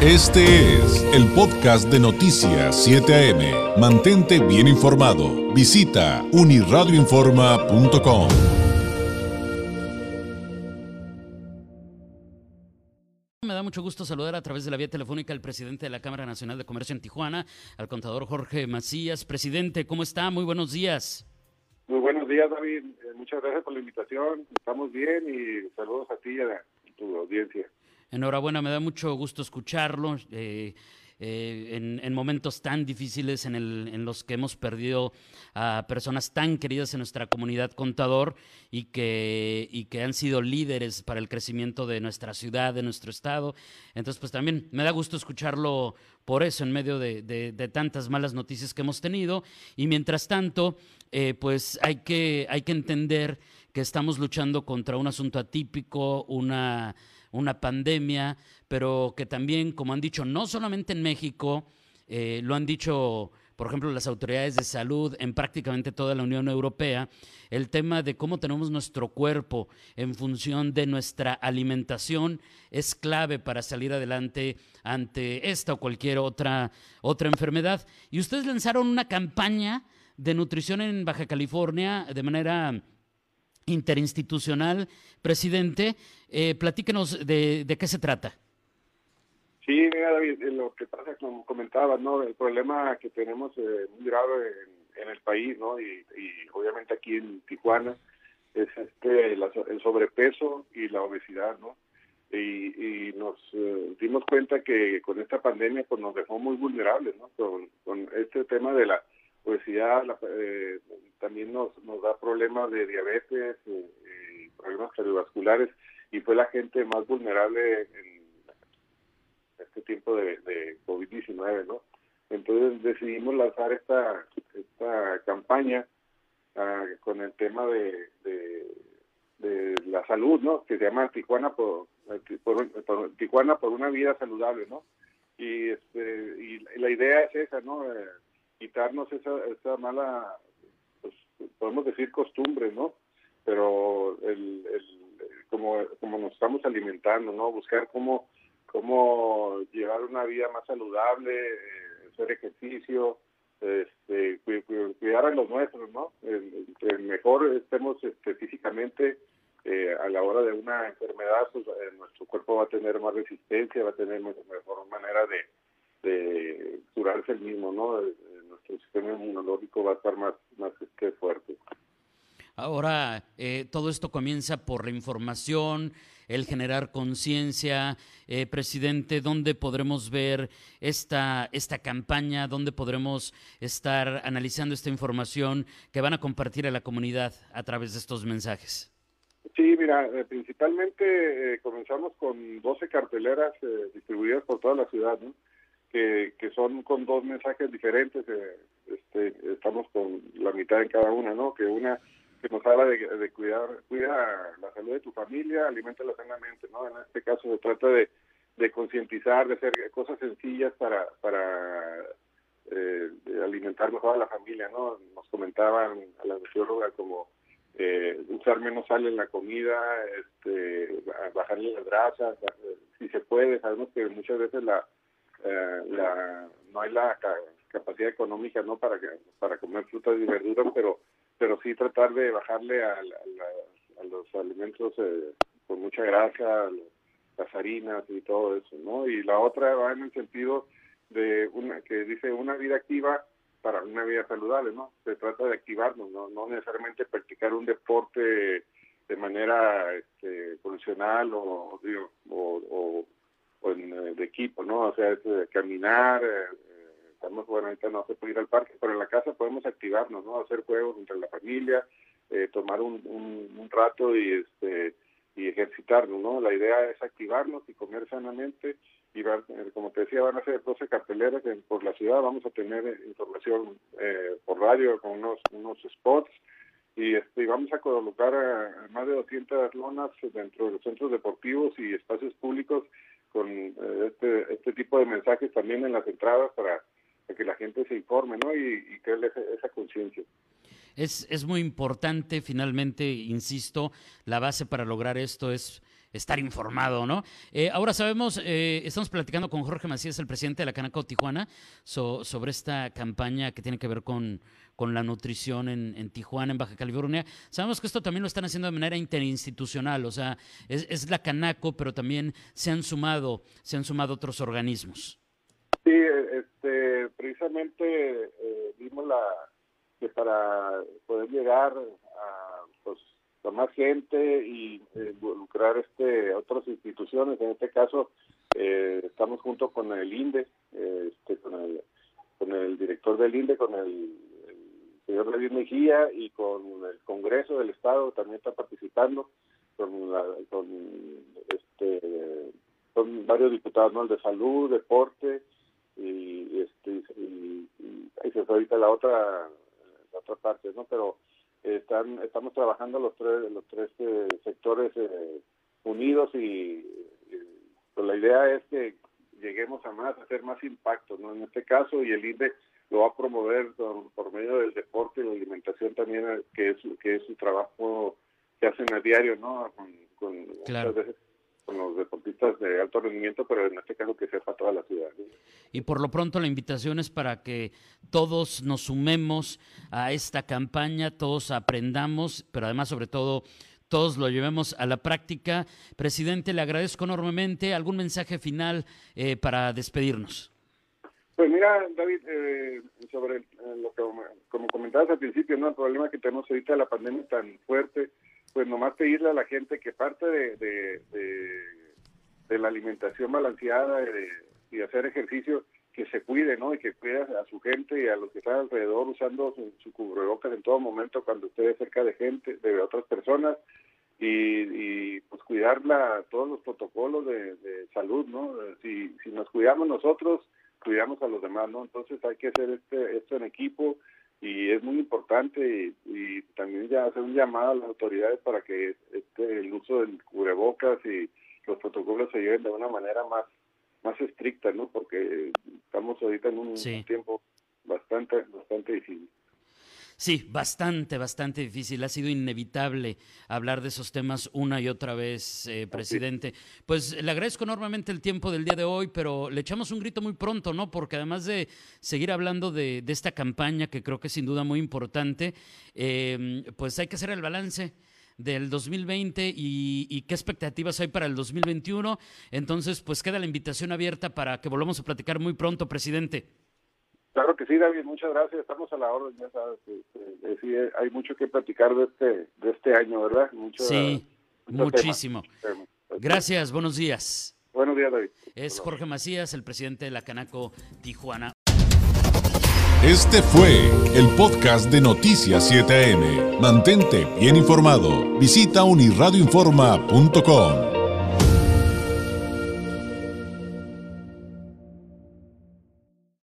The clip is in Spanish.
Este es el podcast de Noticias 7 AM. Mantente bien informado. Visita uniradioinforma.com. Me da mucho gusto saludar a través de la vía telefónica al presidente de la Cámara Nacional de Comercio en Tijuana, al contador Jorge Macías. Presidente, ¿cómo está? Muy buenos días. Muy buenos días, David. Eh, muchas gracias por la invitación. Estamos bien y saludos a ti y a tu audiencia. Enhorabuena, me da mucho gusto escucharlo. Eh, eh, en, momentos tan difíciles en, los que hemos perdido a personas tan queridas en nuestra comunidad contador y que, y que han sido líderes para el crecimiento de nuestra ciudad, de nuestro estado. Entonces, pues también me da gusto escucharlo por eso, en medio de, de, tantas malas noticias que hemos tenido. Y mientras tanto, eh, pues hay que, hay que entender que estamos luchando contra un asunto atípico, una una pandemia, pero que también, como han dicho, no solamente en México, eh, lo han dicho, por ejemplo, las autoridades de salud en prácticamente toda la Unión Europea, el tema de cómo tenemos nuestro cuerpo en función de nuestra alimentación es clave para salir adelante ante esta o cualquier otra, otra enfermedad. Y ustedes lanzaron una campaña de nutrición en Baja California de manera interinstitucional. Presidente, eh, platíquenos de, qué se trata. Sí, mira, David, lo que pasa, como comentabas, ¿no? El problema que tenemos eh, muy grave en, el país, ¿no? Y, obviamente aquí en Tijuana es este el sobrepeso y la obesidad, ¿no? Y, nos eh, dimos cuenta que con esta pandemia pues nos dejó muy vulnerables, ¿no? con este tema de la obesidad eh, también nos, nos da problemas de diabetes, eh, problemas cardiovasculares y fue la gente más vulnerable en este tiempo de, de COVID-19, ¿no? Entonces decidimos lanzar esta, esta campaña ah, con el tema de, de, la salud, ¿no? Que se llama Tijuana por, Tijuana por una vida saludable, ¿no? Y, este, y la idea es esa, ¿no? Eh, quitarnos esa, esa mala, podemos decir costumbre, ¿no? Pero el, el, como, como nos estamos alimentando, ¿no? Buscar cómo, cómo llevar una vida más saludable, eh, hacer ejercicio, este, cuidar a los nuestros, ¿no? Mejor estemos este, físicamente eh, a la hora de una enfermedad, pues eh, nuestro cuerpo va a tener más resistencia, va a tener mejor manera de, de curarse el mismo, ¿no? el sistema inmunológico va a estar más, más que fuerte. Ahora, eh, todo esto comienza por la información, el generar conciencia. Eh, presidente, ¿dónde podremos ver esta, esta campaña? ¿Dónde podremos estar analizando esta información que van a compartir a la comunidad a través de estos mensajes? Sí, mira, eh, principalmente comenzamos con 12 carteleras distribuidas por toda la ciudad, que, que son con dos mensajes diferentes. Eh, este, estamos con la mitad en cada una, ¿no? Que una que nos habla de, de cuidar, cuida la salud de tu familia, alimentala sanamente, ¿no? En este caso se trata de, de concientizar, de hacer cosas sencillas para, para eh, alimentar mejor a la familia, ¿no? Nos comentaban a la nutrióloga como eh, usar menos sal en la comida, este, bajarle las grasas, si se puede, sabemos que muchas veces la eh, la, no hay la capacidad económica no para para comer frutas y verduras pero pero sí tratar de bajarle a, los alimentos eh, con mucha grasa las harinas y todo eso no y la otra va en el sentido de una que dice una vida activa para una vida saludable no se trata de activarnos no no necesariamente practicar un deporte de manera este, profesional o, o o eh, de equipo, ¿no? O sea, es, eh, caminar, eh, estamos, bueno, ahorita no se puede ir al parque, pero en la casa podemos activarnos, ¿no? Hacer juegos entre la familia, tomar un, un, rato y este y ejercitarnos, ¿no? La idea es activarnos y comer sanamente y como te decía, van a ser 12 carteleras por la ciudad, vamos a tener información por radio con unos, unos spots y, este, vamos a colocar más de 200 lonas dentro de los centros deportivos y espacios públicos con eh, este, este tipo de mensajes también en las entradas para, que la gente se informe ¿no? y, y crearle esa, conciencia. Es, es muy importante, finalmente, insisto, la base para lograr esto es estar informado, ¿no? Eh, ahora sabemos, eh, estamos platicando con Jorge Macías, el presidente de la Canaco Tijuana, sobre esta campaña que tiene que ver con, con la nutrición en, Tijuana, en Baja California. Sabemos que esto también lo están haciendo de manera interinstitucional, o sea, es, la Canaco, pero también se han sumado, se han sumado otros organismos. Sí, este, precisamente eh, vimos la que para poder llegar a pues, con más gente y eh, involucrar este otras instituciones en este caso eh, estamos junto con el INDE eh, este, con el con el director del INDE con el, señor David Mejía y con el Congreso del Estado también está participando con la, con este con varios diputados de salud deporte fue ahorita la otra la otra parte no pero están estamos trabajando los tres los tres eh, sectores eh, unidos y, pues la idea es que lleguemos a más a hacer más impacto no en este caso y el INDE lo va a promover por, medio del deporte y la alimentación también eh, que es que es su trabajo que hacen a diario no con, con claro. veces con los deportistas de alto rendimiento, pero en este caso que sepa toda la ciudad. Y por lo pronto la invitación es para que todos nos sumemos a esta campaña, todos aprendamos, pero además sobre todo todos lo llevemos a la práctica. Presidente, le agradezco enormemente. ¿Algún mensaje final eh, para despedirnos? Pues mira, David, eh, sobre eh, lo que, como comentabas al principio, ¿no? el problema que tenemos ahorita de la pandemia tan fuerte, pues nomás pedirle a la gente que parte de, de, la alimentación balanceada y de hacer ejercicio, que se cuide, ¿no? Y que cuide a su gente y a los que están alrededor usando su, cubrebocas en todo momento cuando esté cerca de gente, de otras personas y, pues cuidarla, todos los protocolos de, salud, ¿no? Si, si nos cuidamos nosotros, cuidamos a los demás, ¿no? Entonces hay que hacer este, esto en equipo y es muy importante y, también ya hacer un llamado a las autoridades para que este, el uso del cubrebocas y los protocolos se lleven de una manera más más estricta, ¿no? Porque estamos ahorita en un tiempo bastante bastante difícil. Sí, bastante, bastante difícil. Ha sido inevitable hablar de esos temas una y otra vez, eh, presidente. Pues le agradezco enormemente el tiempo del día de hoy, pero le echamos un grito muy pronto, ¿no? Porque además de seguir hablando de, esta campaña, que creo que es sin duda muy importante, em, pues hay que hacer el balance del 2020 y, y, qué expectativas hay para el 2021. Entonces, pues queda la invitación abierta para que volvamos a platicar muy pronto, presidente. Claro que sí, David, muchas gracias. Estamos a la orden, ya sabes. sí, hay mucho que platicar de este, de este año, ¿verdad? Mucho, sí, muchísimo. Gracias, buenos días. Buenos días, David. Es Jorge Macías, el presidente de la Canaco Tijuana. Este fue el podcast de Noticias 7am. Mantente bien informado. Visita unirradioinforma.com.